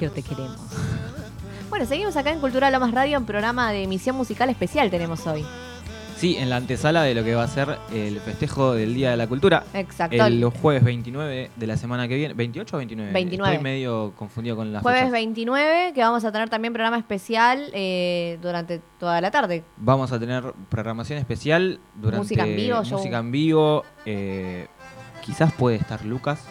que te queremos. Bueno, seguimos acá en Cultura Lomas Radio, en programa de emisión musical especial tenemos hoy. Sí, en la antesala de lo que va a ser el festejo del Día de la Cultura. Exacto. El jueves 29 de la semana que viene. ¿28 o 29? 29. Estoy medio confundido con las Jueves fechas. 29, que vamos a tener también programa especial eh, durante toda la tarde. Vamos a tener programación especial durante Música en vivo, música en vivo. eh, quizás puede estar Lucas.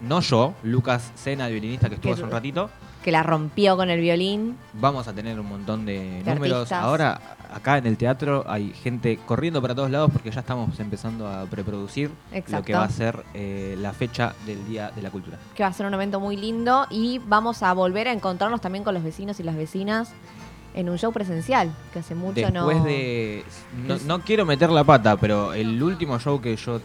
No yo, Lucas Sena, el violinista que estuvo hace un ratito. Que la rompió con el violín. Vamos a tener un montón de, De números. artistas. Ahora, acá en el teatro hay gente corriendo para todos lados porque ya estamos empezando a preproducir lo que va a ser eh, la fecha del Día de la Cultura. que va a ser un evento muy lindo y vamos a volver a encontrarnos también con los vecinos y las vecinas en un show presencial, que hace mucho no... Después de. No quiero meter la pata, pero el último show que yo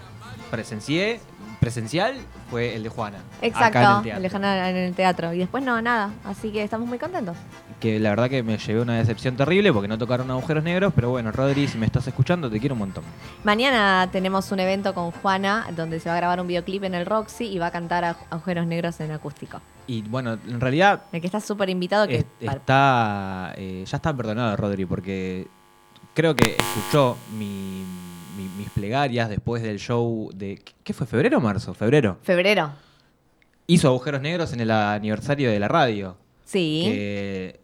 presencié, presencial, fue el de Juana. Exacto, Acá en el en el teatro. Y después no, nada. Así que estamos muy contentos. Que la verdad que me llevé una decepción terrible porque no tocaron agujeros negros, pero bueno, Rodri, si me estás escuchando, te quiero un montón. Mañana tenemos un evento con Juana donde se va a grabar un videoclip en el Roxy y va a cantar a- Agujeros Negros en acústico. Y bueno, en realidad El que está súper invitado que es- está eh, ya está perdonado Rodri porque creo que escuchó mi- mi- mis plegarias después del show de ¿qué fue febrero o marzo? Febrero. febrero. Hizo agujeros negros en el aniversario de la radio. Sí. Que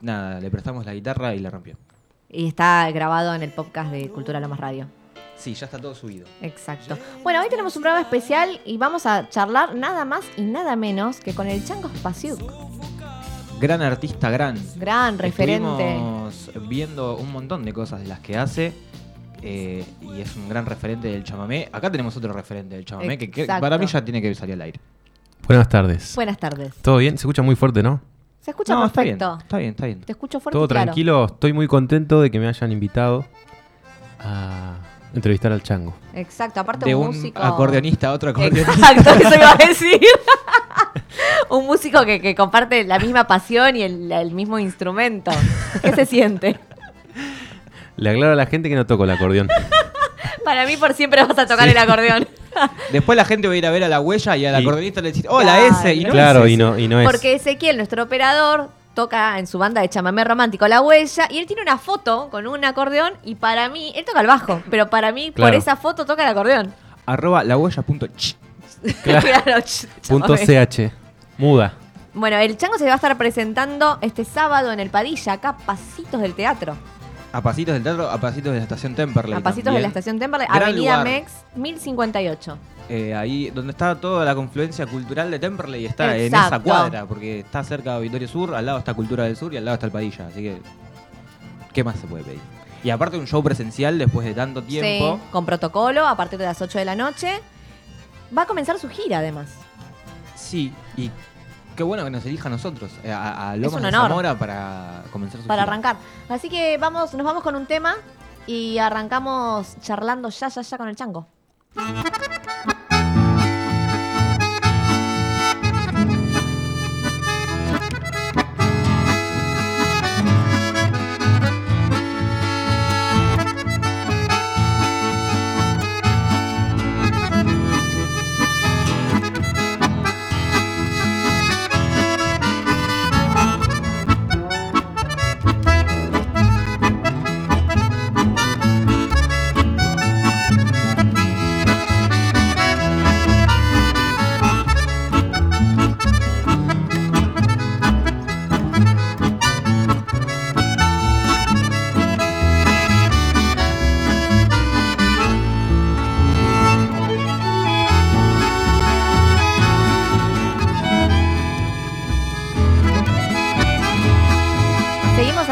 nada, le prestamos la guitarra y la rompió. Y está grabado en el podcast de Cultura Lomas Radio. Sí, ya está todo subido. Exacto. Bueno, hoy tenemos un programa especial y vamos a charlar nada más y nada menos que con el Chango Spasiuk. Gran artista, gran. Gran referente. Estuvimos viendo un montón de cosas de las que hace. Eh, y es un gran referente del chamamé. Acá tenemos otro referente del chamamé que, para mí ya tiene que salir al aire. Buenas tardes. Buenas tardes. ¿Todo bien? Se escucha muy fuerte, ¿no? Se escucha no, está bien, perfecto. está bien, está bien. Te escucho fuerte Todo y claro. tranquilo. Estoy muy contento de que me hayan invitado a entrevistar al chango. Exacto, aparte De un, un músico. acordeonista a otro acordeonista. Exacto, eso iba a decir. un músico que, que comparte la misma pasión y el, el mismo instrumento. ¿Qué se siente? Le aclaro a la gente que no toco el acordeón. Para mí por siempre vas a tocar Sí. el acordeón. Después la gente va a ir a ver a la huella y al Y- acordeonista le dice, hola Claro. ese. Y no claro, es y ese. no, y no es. Porque Ezequiel, nuestro operador, toca en su banda de chamamé romántico La Huella y él tiene una foto con un acordeón y para mí, él toca el bajo, pero para mí por esa foto toca el acordeón. Arroba la huella punto ch. Claro. Claro, ch- Punto chamamé. CH. Muda. Bueno, el chango se va a estar presentando este sábado en el Padilla, acá pasitos del teatro. A pasitos del teatro, a pasitos de la estación Temperley. A pasitos de la estación Temperley, Gran Avenida lugar. Mex, 1058. Eh, ahí donde está toda la confluencia cultural de Temperley está en esa cuadra, porque está cerca de Auditorio Sur, al lado está Cultura del Sur y al lado está el Padilla, así que ¿qué más se puede pedir? Y aparte un show presencial después de tanto tiempo. Sí, con protocolo a partir de las 8 de la noche. Va a comenzar su gira además. Sí, y qué bueno que nos elija a nosotros, eh, a, a Lomas de. Zamora para comenzar su para gira. arrancar. Así que vamos, nos vamos con un tema y arrancamos charlando ya, ya, ya con el chango.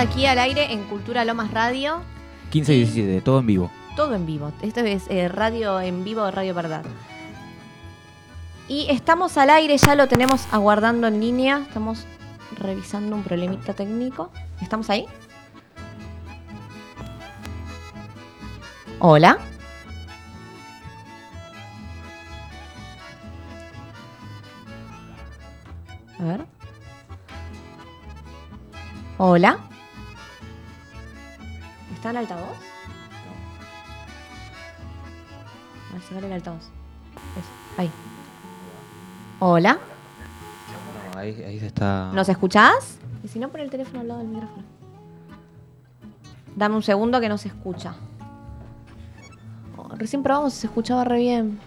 Aquí al aire en Cultura Lomas Radio, 15 y 17, todo en vivo. todo en vivo. Esto es eh, radio en vivo, Radio Verdad. Y estamos al aire, ya lo tenemos aguardando en línea. Estamos revisando un problemita técnico. ¿Estamos ahí? Hola. A ver. Hola. ¿Está el altavoz? A ver, sacar el altavoz. Eso, ahí. Hola. No, ahí Ahí, ahí se está. ¿Nos escuchás? Y si no, pon el teléfono al lado del micrófono. Dame un segundo que no se escucha. Oh, recién probamos y se escuchaba re bien.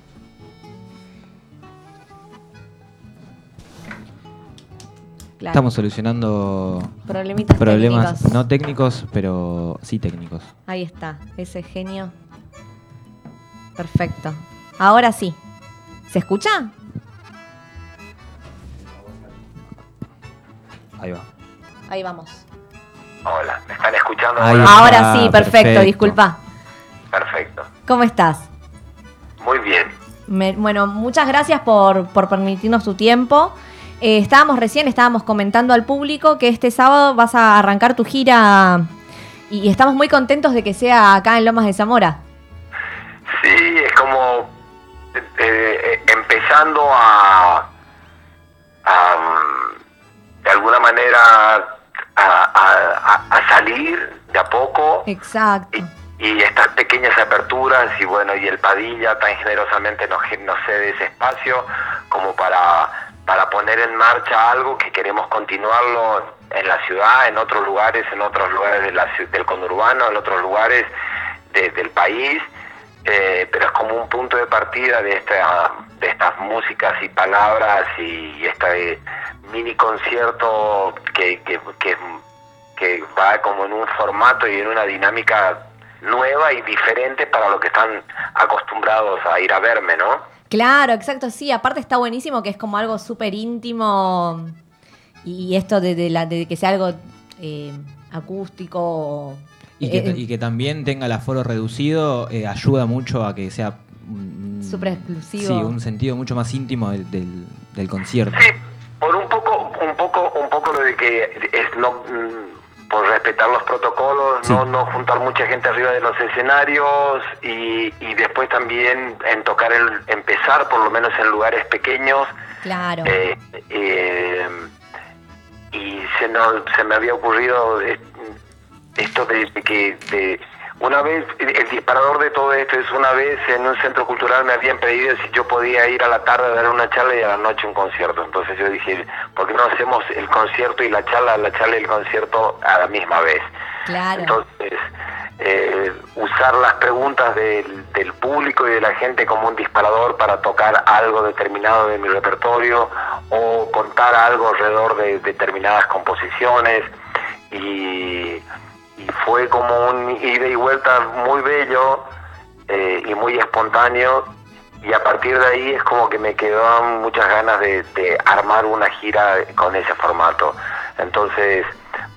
Claro, Estamos solucionando problemitas problemas técnicos. no técnicos, pero sí técnicos. Ahí está, ese genio. Perfecto. Ahora sí. ¿Se escucha? Ahí va. Ahí vamos. Hola, ¿me están escuchando? Ahí ahora? va. Sí, perfecto, perfecto. disculpa. Perfecto. ¿Cómo estás? Muy bien. Me- bueno, muchas gracias por, por permitirnos tu tiempo. Eh, estábamos recién, estábamos comentando al público que este sábado vas a arrancar tu gira y, estamos muy contentos de que sea acá en Lomas de Zamora. Sí, es como eh, eh, empezando a, a, mm, de alguna manera a, a- a- a salir de a poco Exacto. y, y estas pequeñas aperturas y bueno y el Padilla tan generosamente nos, nos cede ese espacio como para para poner en marcha algo que queremos continuarlo en la ciudad, en otros lugares, en otros lugares del conurbano, en otros lugares de- del país, eh, pero es como un punto de partida de esta de estas músicas y palabras y este mini concierto que, que va como en un formato y en una dinámica nueva y diferente para lo que están acostumbrados a ir a verme, ¿no? Claro, exacto, sí. Aparte está buenísimo que es como algo súper íntimo y esto de, de la, de que sea algo eh, acústico. Y que, eh, y que también tenga el aforo reducido eh, ayuda mucho a que sea Súper exclusivo. Sí, un sentido mucho más íntimo del, del, del concierto. Sí, por un poco, un poco, un poco lo de que es no mm, por respetar los protocolos, Sí. no, no juntar mucha gente arriba de los escenarios y, y después también en tocar el, empezar por lo menos en lugares pequeños Claro. Eh, eh, y se, no- se me había ocurrido eh, esto de, de que de, una vez, el, el disparador de todo esto es una vez en un centro cultural me habían pedido si yo podía ir a la tarde a dar una charla y a la noche un concierto. Entonces yo dije, ¿por qué no hacemos el concierto y la charla, la charla y el concierto a la misma vez? claro. Entonces, eh, usar las preguntas del, del público y de la gente como un disparador para tocar algo determinado de mi repertorio o contar algo alrededor de determinadas composiciones y, y fue como un ida y vuelta muy bello eh, y muy espontáneo y a partir de ahí es como que me quedaban muchas ganas de, de armar una gira con ese formato. Entonces,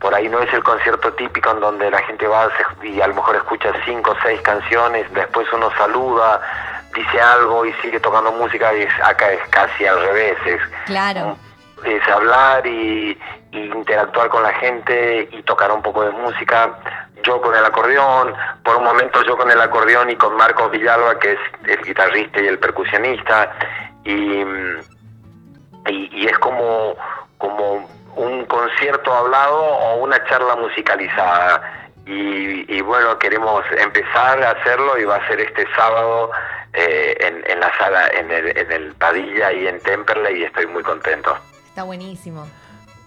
por ahí no es el concierto típico en donde la gente va y a lo mejor escucha cinco o seis canciones, después uno saluda, dice algo y sigue tocando música y es- acá es casi al revés, es, Claro. Es hablar y, interactuar con la gente y tocar un poco de música. Yo con el acordeón, por un momento yo con el acordeón y con Marcos Villalba, que es el guitarrista y el percusionista, y, y, es como, como un concierto hablado o una charla musicalizada. Y, y bueno, queremos empezar a hacerlo y va a ser este sábado eh, en, en la sala, en el, en el Padilla y en Temperley y estoy muy contento. Está buenísimo.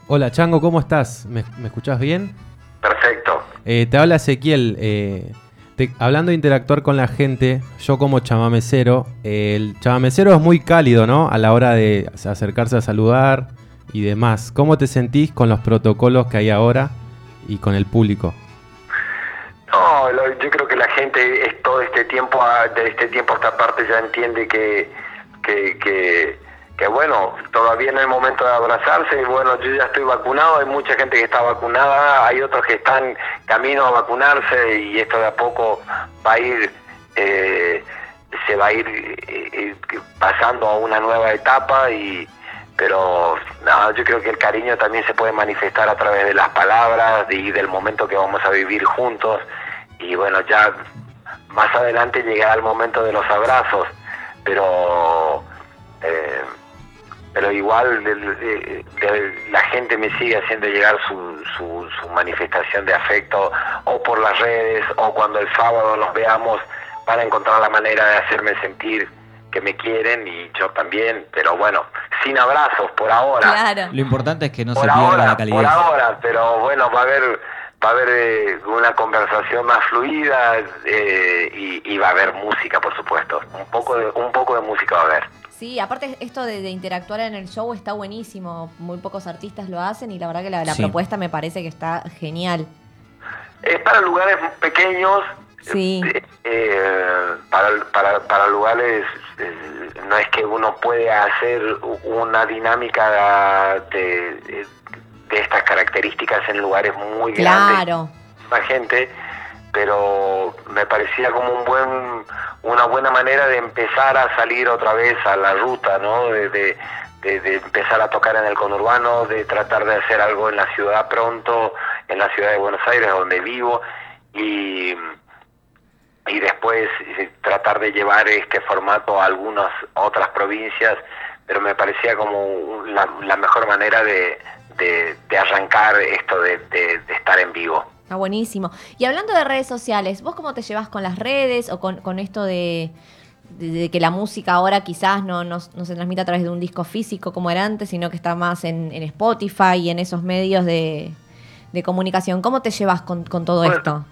Hola Chango, ¿cómo estás? ¿Me, me escuchás bien? Perfecto. Eh, te habla Ezequiel. eh, te- hablando de interactuar con la gente, yo como chamamecero, eh, el chamamecero es muy cálido, ¿no? A la hora de acercarse a saludar y demás. ¿Cómo te sentís con los protocolos que hay ahora y con el público? No, lo- yo creo que la gente es todo este tiempo, a- de este tiempo a esta parte ya entiende que, que, que, que, bueno, todavía no es momento de abrazarse. y Bueno, yo ya estoy vacunado, hay mucha gente que está vacunada, hay otros que están camino a vacunarse y esto de a poco va a ir, eh, se va a ir eh, eh, pasando a una nueva etapa y pero no, yo creo que el cariño también se puede manifestar a través de las palabras y del momento que vamos a vivir juntos y bueno ya más adelante llegará el momento de los abrazos pero pero igual de- de- la gente me sigue haciendo llegar su, su, su manifestación de afecto o por las redes o cuando el sábado nos veamos van a encontrar la manera de hacerme sentir que me quieren y yo también, pero bueno, sin abrazos por ahora. Claro. Lo importante es que no por se pierda ahora, la por calidez. ahora, pero bueno, va a haber va a haber eh, una conversación más fluida eh, y, y va a haber música, por supuesto. Un poco de un poco de música va a haber. Sí, aparte esto de, de interactuar en el show está buenísimo. Muy pocos artistas lo hacen y la verdad que la, la Sí. propuesta me parece que está genial. Es para lugares pequeños, Sí. eh, eh, para, para, para lugares, eh, no es que uno puede hacer una dinámica de, de, de estas características en lugares muy grandes. Claro. más gente, pero me parecía como un buen, una buena manera de empezar a salir otra vez a la ruta, ¿no? De, empezar a tocar en el conurbano, de tratar de hacer algo en la ciudad pronto, en la ciudad de Buenos Aires, donde vivo, y, y después eh, tratar de llevar este formato a algunas otras provincias, pero me parecía como la, la mejor manera de, de- de arrancar esto de- de estar en vivo. Está buenísimo. Y hablando de redes sociales, ¿vos cómo te llevas con las redes o con, con esto de, de- de que la música ahora quizás no, no- no se transmite a través de un disco físico como era antes, sino que está más en, en Spotify y en esos medios de, de comunicación? ¿Cómo te llevas con, con todo Bueno, esto?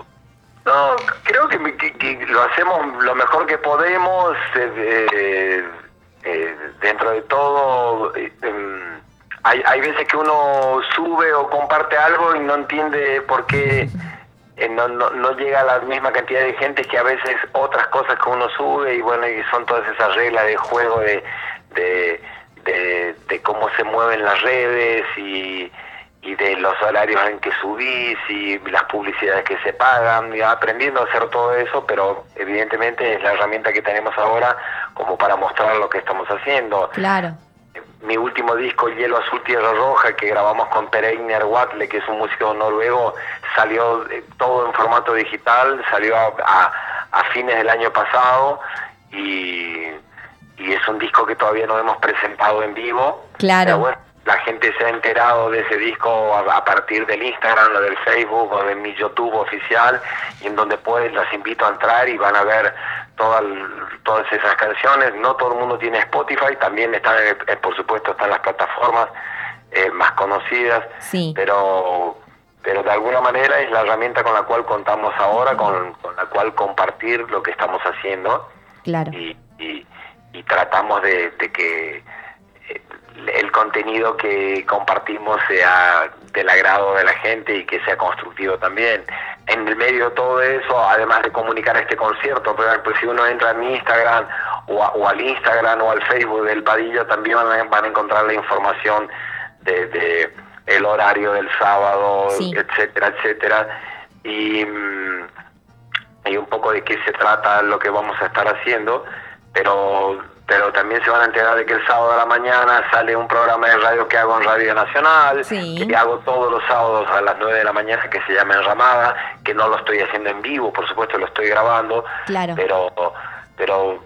No, creo que, que- que lo hacemos lo mejor que podemos. eh, eh, eh, dentro de todo, eh, em, hay, hay veces que uno sube o comparte algo y no entiende por qué eh, no, no, no llega a la misma cantidad de gente que a veces otras cosas que uno sube y bueno, y son todas esas reglas de juego de, de, de, de cómo se mueven las redes y, y de los horarios en que subís y las publicidades que se pagan, y aprendiendo a hacer todo eso, pero evidentemente es la herramienta que tenemos ahora como para mostrar lo que estamos haciendo Claro. Mi último disco, Hielo Azul Tierra Roja, que grabamos con Pereigner Watle, que es un músico noruego, salió eh, todo en formato digital, salió a, a- a fines del año pasado y, y es un disco que todavía no hemos presentado en vivo. Claro. Pero bueno, la gente se ha enterado de ese disco a, a partir del Instagram o del Facebook o de mi YouTube oficial y en donde pueden, las invito a entrar y van a ver todas todas esas canciones. No todo el mundo tiene Spotify, también están, eh, por supuesto, están las plataformas eh, más conocidas, Sí. pero pero de alguna manera es la herramienta con la cual contamos ahora, con, con la cual compartir lo que estamos haciendo Claro. y, y- y tratamos de, de que el contenido que compartimos sea del agrado de la gente y que sea constructivo también. En el medio de todo eso, además de comunicar este concierto, pero pues si uno entra en mi Instagram o, a- o al Instagram o al Facebook del Padilla, también van a, van a encontrar la información de, de el horario del sábado, Sí. etcétera, etcétera. Y, mm, y un poco de qué se trata lo que vamos a estar haciendo, pero pero también se van a enterar de que el sábado a la mañana sale un programa de radio que hago en Radio Nacional, Sí. que hago todos los sábados a las 9 de la mañana, que se llama Enramada, que no lo estoy haciendo en vivo, por supuesto lo estoy grabando, Claro. pero pero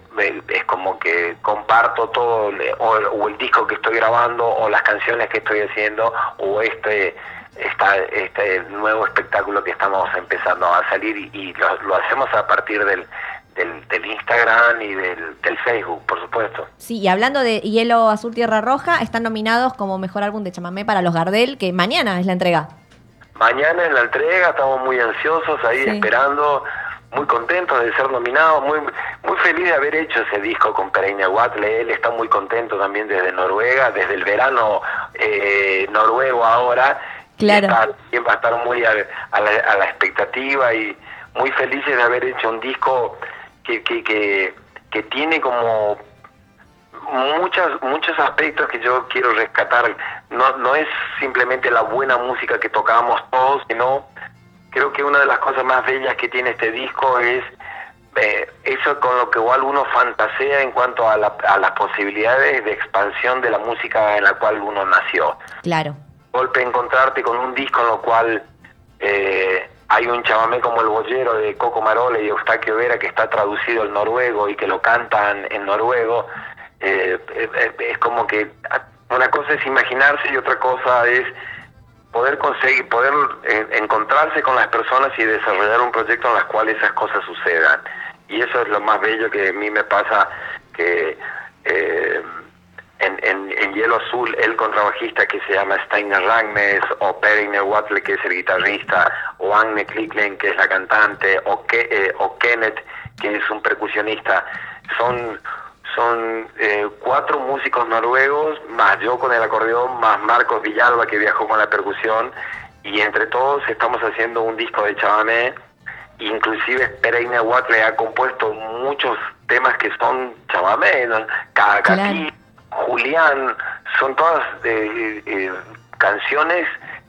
es como que comparto todo o, o el disco que estoy grabando o las canciones que estoy haciendo o este esta, este nuevo espectáculo que estamos empezando a salir y, y lo, lo hacemos a partir del, del, del Instagram y del, del Facebook, por supuesto. Sí, y hablando de Hielo Azul Tierra Roja, están nominados como mejor álbum de chamamé para los Gardel, que mañana es la entrega. Mañana en la entrega estamos muy ansiosos ahí Sí. esperando, muy contentos de ser nominados, muy muy feliz de haber hecho ese disco con Pereina Watle. Él está muy contento también desde Noruega, desde el verano eh, noruego ahora. Claro. está- también va a estar muy a, a la, a la expectativa y muy felices de haber hecho un disco que, que, que, que tiene como muchas, muchos aspectos que yo quiero rescatar. No, no es simplemente la buena música que tocábamos todos, sino creo que una de las cosas más bellas que tiene este disco es eh, eso con lo que igual uno fantasea en cuanto a, la- a las posibilidades de expansión de la música en la cual uno nació Claro. golpe encontrarte con un disco en lo cual eh, hay un chamamé como el bollero de Coco Marole y Eustaquio Vera que está traducido al noruego y que lo cantan en noruego. Eh, es como que una cosa es imaginarse y otra cosa es poder conseguir poder eh, encontrarse con las personas y desarrollar un proyecto en las cuales esas cosas sucedan. Y eso es lo más bello que a mí me pasa que eh, en, en, en, Hielo Azul el contrabajista que se llama Steiner Ragnes o Perine Watle que es el guitarrista o Agne Kliklen que es la cantante o, que, eh, o Kenneth que es un percusionista. Son son eh, cuatro músicos noruegos más yo con el acordeón más Marcos Villalba que viajó con la percusión y entre todos estamos haciendo un disco de chamamé inclusive Pereina Watle ha compuesto muchos temas que son chamamé, ¿no? Cacatí, Julián, son todas eh, eh, canciones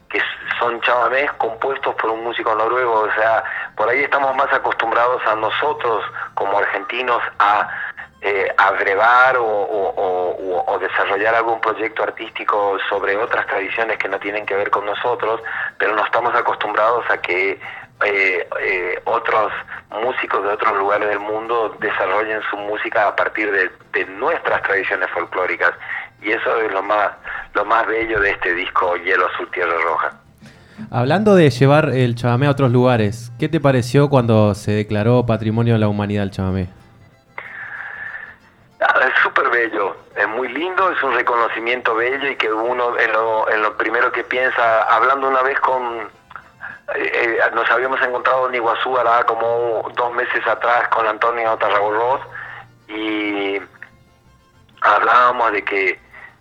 que son chamamés compuestos por un músico noruego, o sea, por ahí estamos más acostumbrados a nosotros como argentinos a eh, o, desarrollar algún proyecto artístico sobre otras tradiciones que no tienen que ver con nosotros, pero no estamos acostumbrados a que eh, eh, otros músicos de otros lugares del mundo desarrollen su música a partir de, de, nuestras tradiciones folclóricas y eso es lo más lo más bello de este disco Hielo Azul Tierra Roja. Hablando de llevar el chamamé a otros lugares, ¿qué te pareció cuando se declaró Patrimonio de la Humanidad el chamamé? es súper bello, es muy lindo, es un reconocimiento bello y que uno en lo, en lo primero que piensa, hablando una vez con, eh, eh, nos habíamos encontrado en Iguazú ahora como dos meses atrás con Antonio Tarragorroz y hablábamos de que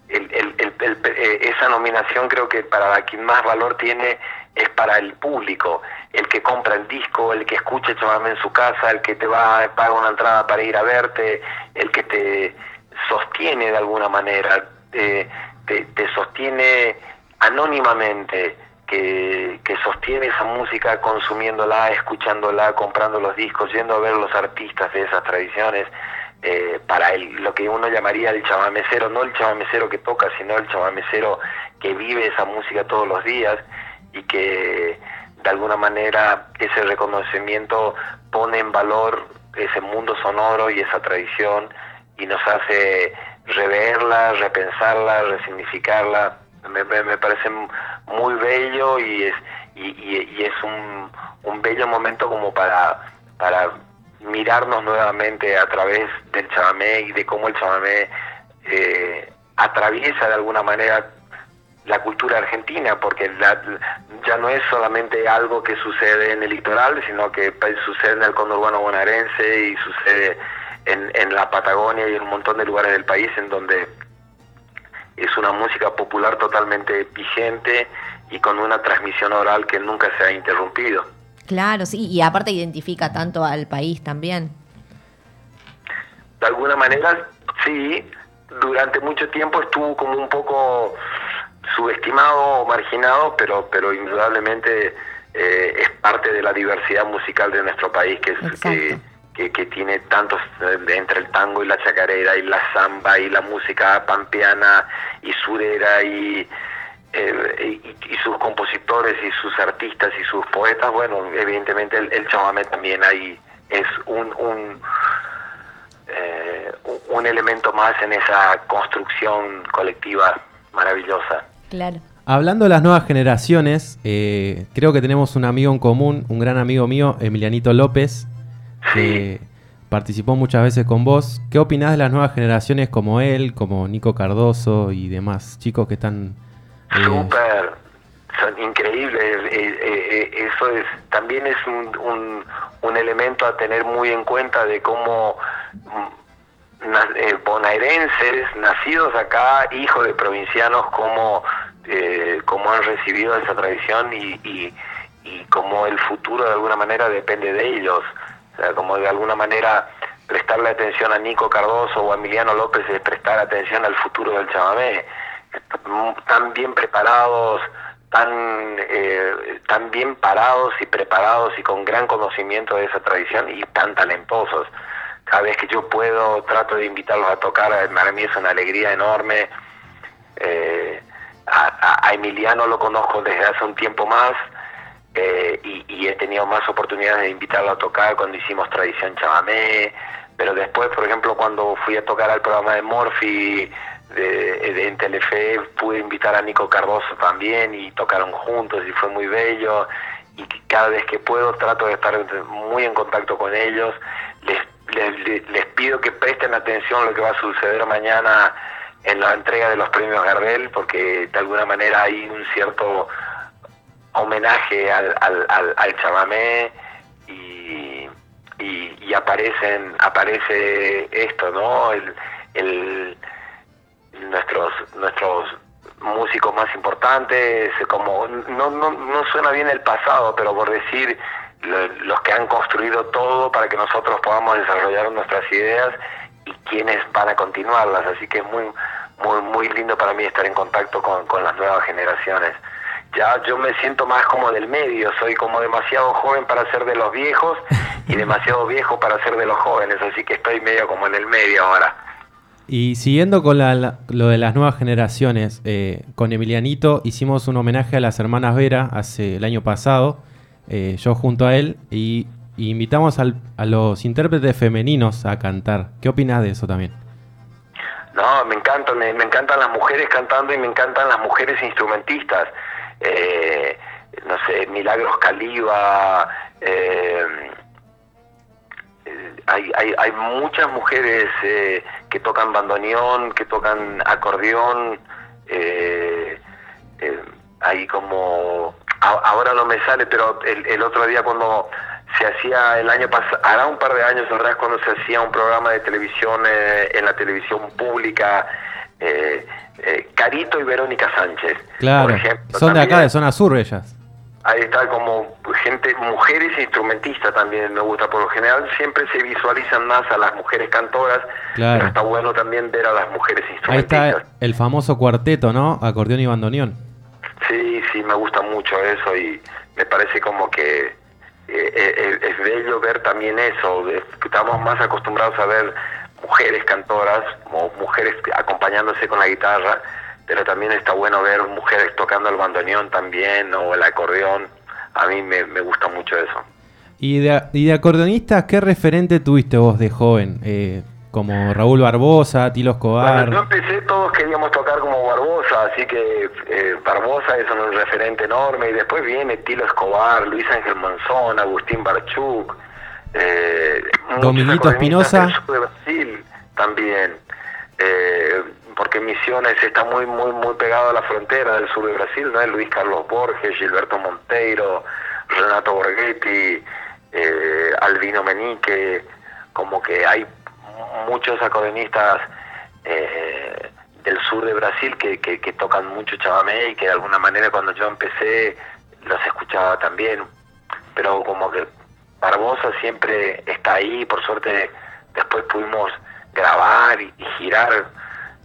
el, el, eh, esa nominación creo que para quien más valor tiene es para el público, el que compra el disco, el que escucha chamamé en su casa, el que te va paga una entrada para ir a verte, el que te sostiene de alguna manera, te, te, sostiene anónimamente, que, que, sostiene esa música consumiéndola, escuchándola, comprando los discos, yendo a ver los artistas de esas tradiciones. Eh, para el, lo que uno llamaría el chamamecero, no el chamamecero que toca, sino el chamamecero que vive esa música todos los días y que de alguna manera ese reconocimiento pone en valor ese mundo sonoro y esa tradición y nos hace reverla, repensarla, resignificarla. Me, me, parece muy bello y es, y, y, es un, un, bello momento como para, para mirarnos nuevamente a través del chamamé y de cómo el chamamé eh, atraviesa de alguna manera la cultura argentina, porque ya no es solamente algo que sucede en el litoral, sino que sucede en el conurbano bonaerense y sucede en, en la Patagonia y en un montón de lugares del país en donde es una música popular totalmente vigente y con una transmisión oral que nunca se ha interrumpido. Claro, sí, y aparte identifica tanto al país también. De alguna manera, sí, durante mucho tiempo estuvo como un poco subestimado o marginado, pero, pero indudablemente eh, es parte de la diversidad musical de nuestro país, que, es, que, que, tiene tantos, eh, entre el tango y la chacarera y la samba y la música pampeana y surera y, eh, y, sus compositores y sus artistas y sus poetas, bueno, evidentemente el, el chamamé también ahí es un, un, un elemento más en esa construcción colectiva maravillosa. Claro. Hablando de las nuevas generaciones, eh, creo que tenemos un amigo en común, un gran amigo mío, Emilianito López, que participó muchas veces con vos. ¿Qué opinás de las nuevas generaciones como él, como Nico Cardoso y demás chicos que están... Eh, Súper, son increíbles. Eh, eso es también es un, un, un elemento a tener muy en cuenta de cómo eh, bonaerenses, nacidos acá, hijos de provincianos, como, eh, como han recibido esa tradición y, y, y como el futuro de alguna manera depende de ellos. Como de alguna manera prestarle atención a Nico Cardoso o a Emiliano López es prestar atención al futuro del chamamé. Tan bien preparados, tan, eh, tan bien parados y preparados y con gran conocimiento de esa tradición y tan talentosos cada vez que yo puedo trato de invitarlos a tocar, para mí es una alegría enorme. Eh, a, Emiliano lo conozco desde hace un tiempo más eh, y, he tenido más oportunidades de invitarlo a tocar cuando hicimos Tradición Chamamé, pero después, por ejemplo, cuando fui a tocar al programa de Morphy de, en Telefe, pude invitar a Nico Cardoso también y tocaron juntos y fue muy bello y cada vez que puedo trato de estar muy en contacto con ellos. Les les, les pido que presten atención a lo que va a suceder mañana en la entrega de los premios Gardel, porque de alguna manera hay un cierto homenaje al, al, al, chamamé y, y, aparecen aparece esto, ¿no? El, el, nuestros nuestros músicos más importantes, como no, no, no suena bien el pasado, pero por decir lo- los que han construido todo para que nosotros podamos desarrollar nuestras ideas y quienes van a continuarlas. Así que es muy, muy, muy lindo para mí estar en contacto con, con las nuevas generaciones. Ya yo me siento más como del medio, soy como demasiado joven para ser de los viejos y demasiado viejo para ser de los jóvenes, así que estoy medio como en el medio ahora. Y siguiendo con la- la- lo de las nuevas generaciones, eh, con Emilianito hicimos un homenaje a las hermanas Vera hace el año pasado, eh, yo junto a él, y, y invitamos al- a los intérpretes femeninos a cantar. ¿Qué opinas de eso también? No, me encantan, me, me encantan las mujeres cantando y me encantan las mujeres instrumentistas. Eh, no sé, Milagros Caliba, eh, hay, hay, hay muchas mujeres eh, que tocan bandoneón, que tocan acordeón, eh, eh, hay como, ahora no me sale, pero el, el otro día cuando se hacía el año pasado, hará un par de años atrás cuando se hacía un programa de televisión eh, en la televisión pública, eh, eh, Carito y Verónica Sánchez. Claro, por ejemplo, son de acá, de zona sur ellas. Ahí está como gente, mujeres instrumentistas también me gusta. Por lo general siempre se visualizan más a las mujeres cantoras, Claro. pero está bueno también ver a las mujeres Ahí instrumentistas. está el famoso cuarteto, ¿no? Acordeón y bandoneón. Sí, sí, me gusta mucho eso y me parece como que eh, eh, es bello ver también eso. Estamos más acostumbrados a ver mujeres cantoras o mujeres acompañándose con la guitarra, pero también está bueno ver mujeres tocando el bandoneón también o el acordeón. A mí me, me gusta mucho eso. Y de, y de acordeonistas, ¿qué referente tuviste vos de joven? Eh, como Raúl Barbosa, Tilo Escobar. Cuando yo empecé todos queríamos tocar como Barbosa, así que eh, Barbosa es un referente enorme y después viene Tilo Escobar, Luis Ángel Monzón, Agustín Barchuk, eh, Dominguito Espinosa. del sur de Brasil también, eh, porque Misiones está muy muy muy pegado a la frontera del sur de Brasil, ¿no? Luis Carlos Borges, Gilberto Monteiro, Renato Borghetti, eh, Albino Menique, como que hay muchos acordeonistas eh, del sur de Brasil que, que, que tocan mucho chamamé y que de alguna manera cuando yo empecé los escuchaba también, pero como que Barbosa siempre está ahí, por suerte después pudimos grabar y, girar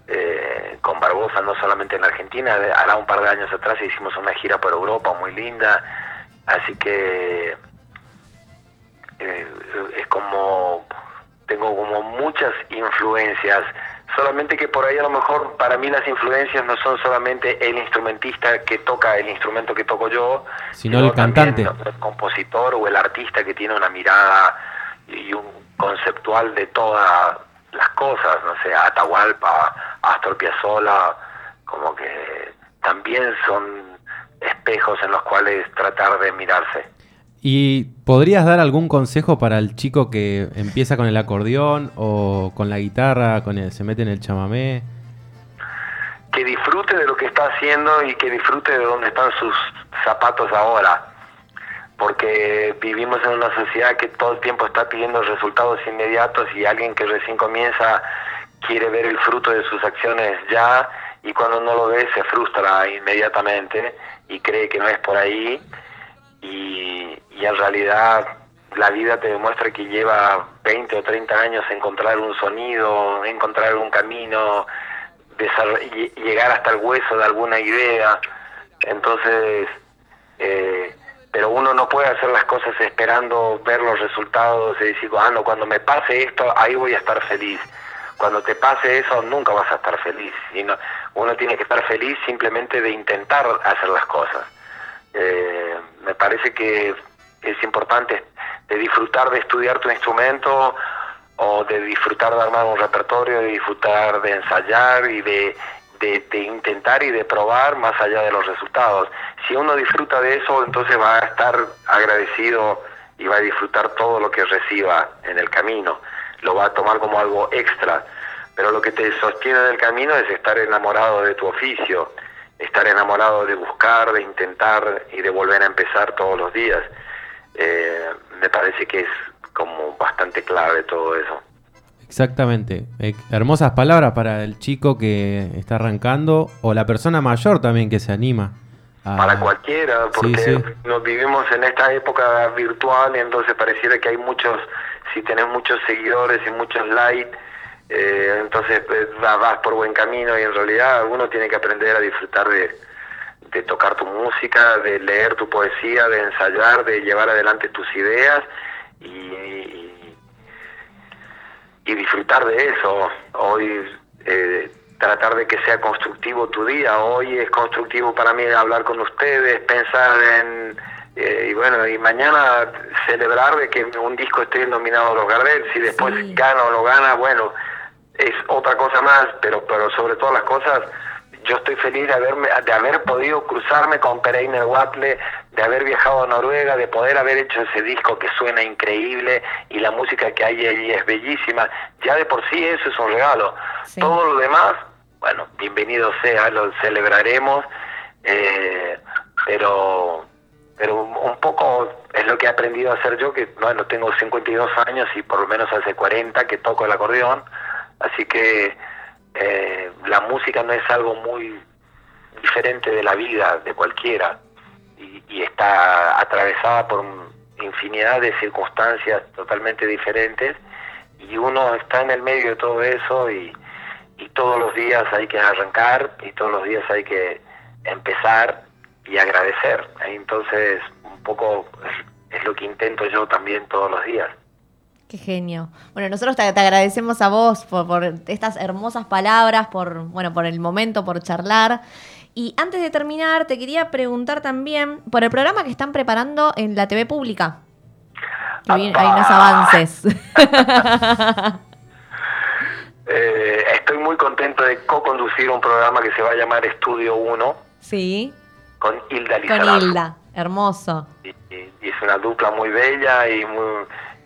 eh, con Barbosa, no solamente en Argentina, hará un par de años atrás hicimos una gira por Europa muy linda, así que eh, es como tengo como muchas influencias solamente que por ahí a lo mejor para mí las influencias no son solamente el instrumentista que toca el instrumento que toco yo Sino el cantante. el compositor o el artista que tiene una mirada y un conceptual de todas las cosas no sé Atahualpa Astor Piazzolla como que también son espejos en los cuales tratar de mirarse ¿Y podrías dar algún consejo para el chico que empieza con el acordeón o con la guitarra, con el, se mete en el chamamé? que disfrute de lo que está haciendo y que disfrute de dónde están sus zapatos ahora. Porque vivimos en una sociedad que todo el tiempo está pidiendo resultados inmediatos y alguien que recién comienza quiere ver el fruto de sus acciones ya y cuando no lo ve se frustra inmediatamente y cree que no es por ahí y, y en realidad la vida te demuestra que lleva 20 o 30 años encontrar un sonido, encontrar un camino, llegar hasta el hueso de alguna idea. Entonces, eh, pero uno no puede hacer las cosas esperando ver los resultados y decir, ah, cuando me pase esto, ahí voy a estar feliz. Cuando te pase eso, nunca vas a estar feliz. Sino, uno tiene que estar feliz simplemente de intentar hacer las cosas. Eh, me parece que es importante de disfrutar de estudiar tu instrumento o de disfrutar de armar un repertorio, de disfrutar de ensayar y de, de, de intentar y de probar más allá de los resultados. Si uno disfruta de eso, entonces va a estar agradecido y va a disfrutar todo lo que reciba en el camino. lo va a tomar como algo extra. Pero lo que te sostiene en el camino es estar enamorado de tu oficio, estar enamorado de buscar, de intentar y de volver a empezar todos los días. Eh, me parece que es como bastante clave todo eso. Exactamente. Eh, hermosas palabras para el chico que está arrancando o la persona mayor también que se anima. a- Para cualquiera, porque Sí, sí. nos vivimos en esta época virtual y entonces pareciera que hay muchos, si tenés muchos seguidores y muchos likes, eh, entonces eh, vas, por buen camino y en realidad uno tiene que aprender a disfrutar de, de tocar tu música, de leer tu poesía, de ensayar, de llevar adelante tus ideas y, y- y disfrutar de eso. Hoy eh, tratar de que sea constructivo tu día. Hoy es constructivo para mí hablar con ustedes, pensar en... eh, y bueno, y mañana celebrar de que un disco esté nominado a los Gardel, si después Sí. gana o no gana, bueno, es otra cosa más, pero pero sobre todas las cosas, yo estoy feliz de haberme de haber podido cruzarme con Pereiner Watle, de haber viajado a Noruega, de poder haber hecho ese disco que suena increíble y la música que hay allí es bellísima. Ya de por sí eso es un regalo. Sí. Todo lo demás, bueno, bienvenido sea, lo celebraremos, eh, pero pero un poco es lo que he aprendido a hacer yo, que bueno, tengo 52 años y por lo menos hace 40 que toco el acordeón, así que eh, la música no es algo muy diferente de la vida de cualquiera y, está atravesada por infinidad de circunstancias totalmente diferentes y uno está en el medio de todo eso y, todos los días hay que arrancar y todos los días hay que empezar y agradecer. Entonces, un poco es lo que intento yo también todos los días. Qué genio. Bueno, nosotros te, te agradecemos a vos por, por estas hermosas palabras, por, bueno, por el momento, por charlar. Y antes de terminar, te quería preguntar también por el programa que están preparando en la TV pública. Que hay unos ¡Apá! avances. Eh, estoy muy contento de co-conducir un programa que se va a llamar Estudio 1 sí, con Hilda con Lizarazo. Hilda. Hermoso. y, y- y es una dupla muy bella y muy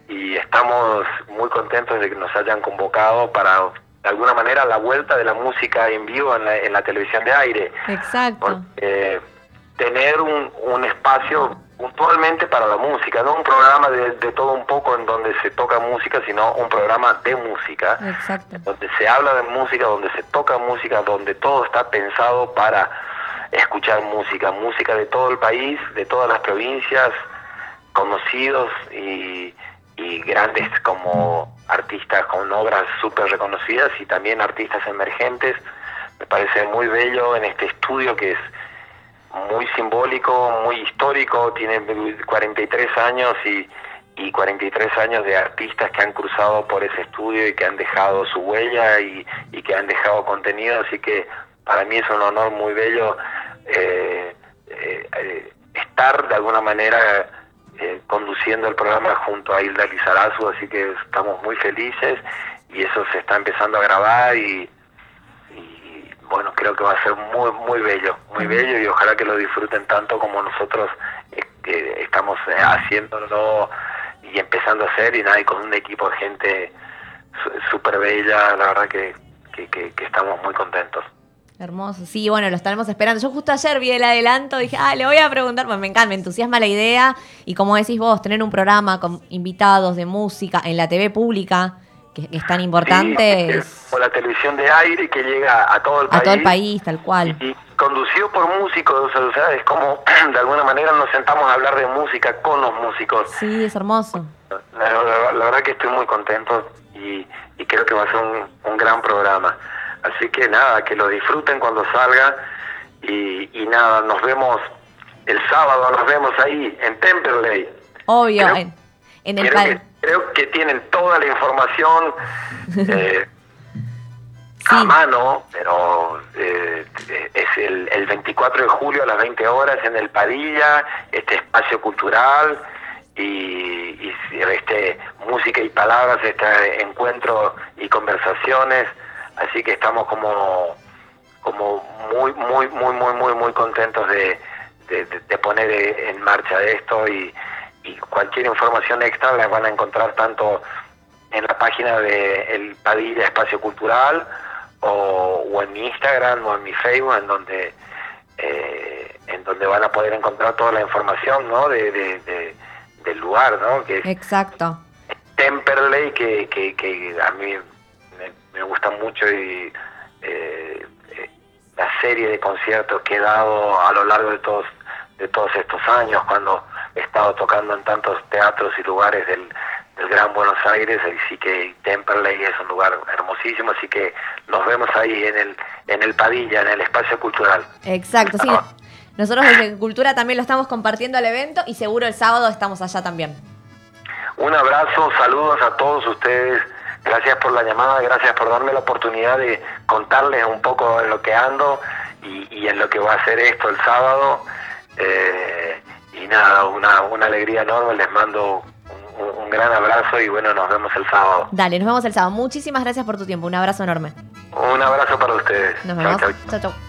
y estamos muy contentos de que nos hayan convocado para de alguna manera la vuelta de la música en vivo en la, en la televisión de aire Exacto. porque tener un, un espacio puntualmente para la música no un programa de, de todo un poco en donde se toca música sino un programa de música Exacto. donde se habla de música, donde se toca música, donde todo está pensado para escuchar música, música de todo el país, de todas las provincias, conocidos y, y grandes como artistas con obras súper reconocidas y también artistas emergentes. Me parece muy bello en este estudio que es muy simbólico, muy histórico, tiene 43 años y, y 43 años de artistas que han cruzado por ese estudio y que han dejado su huella y, y que han dejado contenido, así que para mí es un honor muy bello eh, eh, eh, estar de alguna manera eh, conduciendo el programa junto a Hilda Lizarazu, así que estamos muy felices y eso se está empezando a grabar y, y bueno, creo que va a ser muy, muy bello, muy bello y ojalá que lo disfruten tanto como nosotros eh, que estamos eh, haciéndolo y empezando a hacer y nada, y con un equipo de gente súper bella, la verdad que, que, que- que estamos muy contentos. Hermoso. Sí, bueno, lo estaremos esperando. Yo justo ayer vi el adelanto, dije, ah, le voy a preguntar, pues me encanta, me entusiasma la idea. Y como decís vos, tener un programa con invitados de música en la TV pública, que, que es tan importante, Sí, es como la televisión de aire que llega a todo el a país. todo el país, tal cual. y conducido por músicos, o sea, es como de alguna manera nos sentamos a hablar de música con los músicos. Sí, es hermoso. La, la- la verdad que estoy muy contento y, y creo que va a ser un, un gran programa. Así que nada, que lo disfruten cuando salga y, y nada, nos vemos el sábado, nos vemos ahí en Temperley. Obvio, Creo- en, en el Creo que, creo que tienen toda la información eh, Sí. a mano, pero eh, es el, el 24 de julio a las 20 horas en el Padilla, este espacio cultural y, y este música y palabras, este encuentro y conversaciones, así que estamos como como muy muy muy muy muy muy contentos de, de, poner en marcha esto y, y cualquier información extra la van a encontrar tanto en la página de El Padilla Espacio Cultural o, o en mi Instagram o en mi Facebook, en donde eh, en donde van a poder encontrar toda la información ¿no? de, de- de- del lugar, ¿no? que es Exacto. Temperley, que, que, que a mí me, gusta mucho y eh, eh, la serie de conciertos que he dado a lo largo de todos de todos estos años, cuando he estado tocando en tantos teatros y lugares del, del Gran Buenos Aires, y sí que Temperley es un lugar hermosísimo, así que nos vemos ahí en el, en el Padilla, en el espacio cultural. Exacto, sí. Nosotros desde Cultura también lo estamos compartiendo al evento y seguro el sábado estamos allá también. Un abrazo, saludos a todos ustedes. Gracias por la llamada, gracias por darme la oportunidad de contarles un poco en lo que ando y, y en lo que va a ser esto el sábado. Eh, y nada, una, una alegría enorme. Les mando un, gran abrazo y bueno, nos vemos el sábado. Dale, nos vemos el sábado. Muchísimas gracias por tu tiempo. Un abrazo enorme. Un abrazo para ustedes. Nos Chau, vemos. chau. Chau, chau.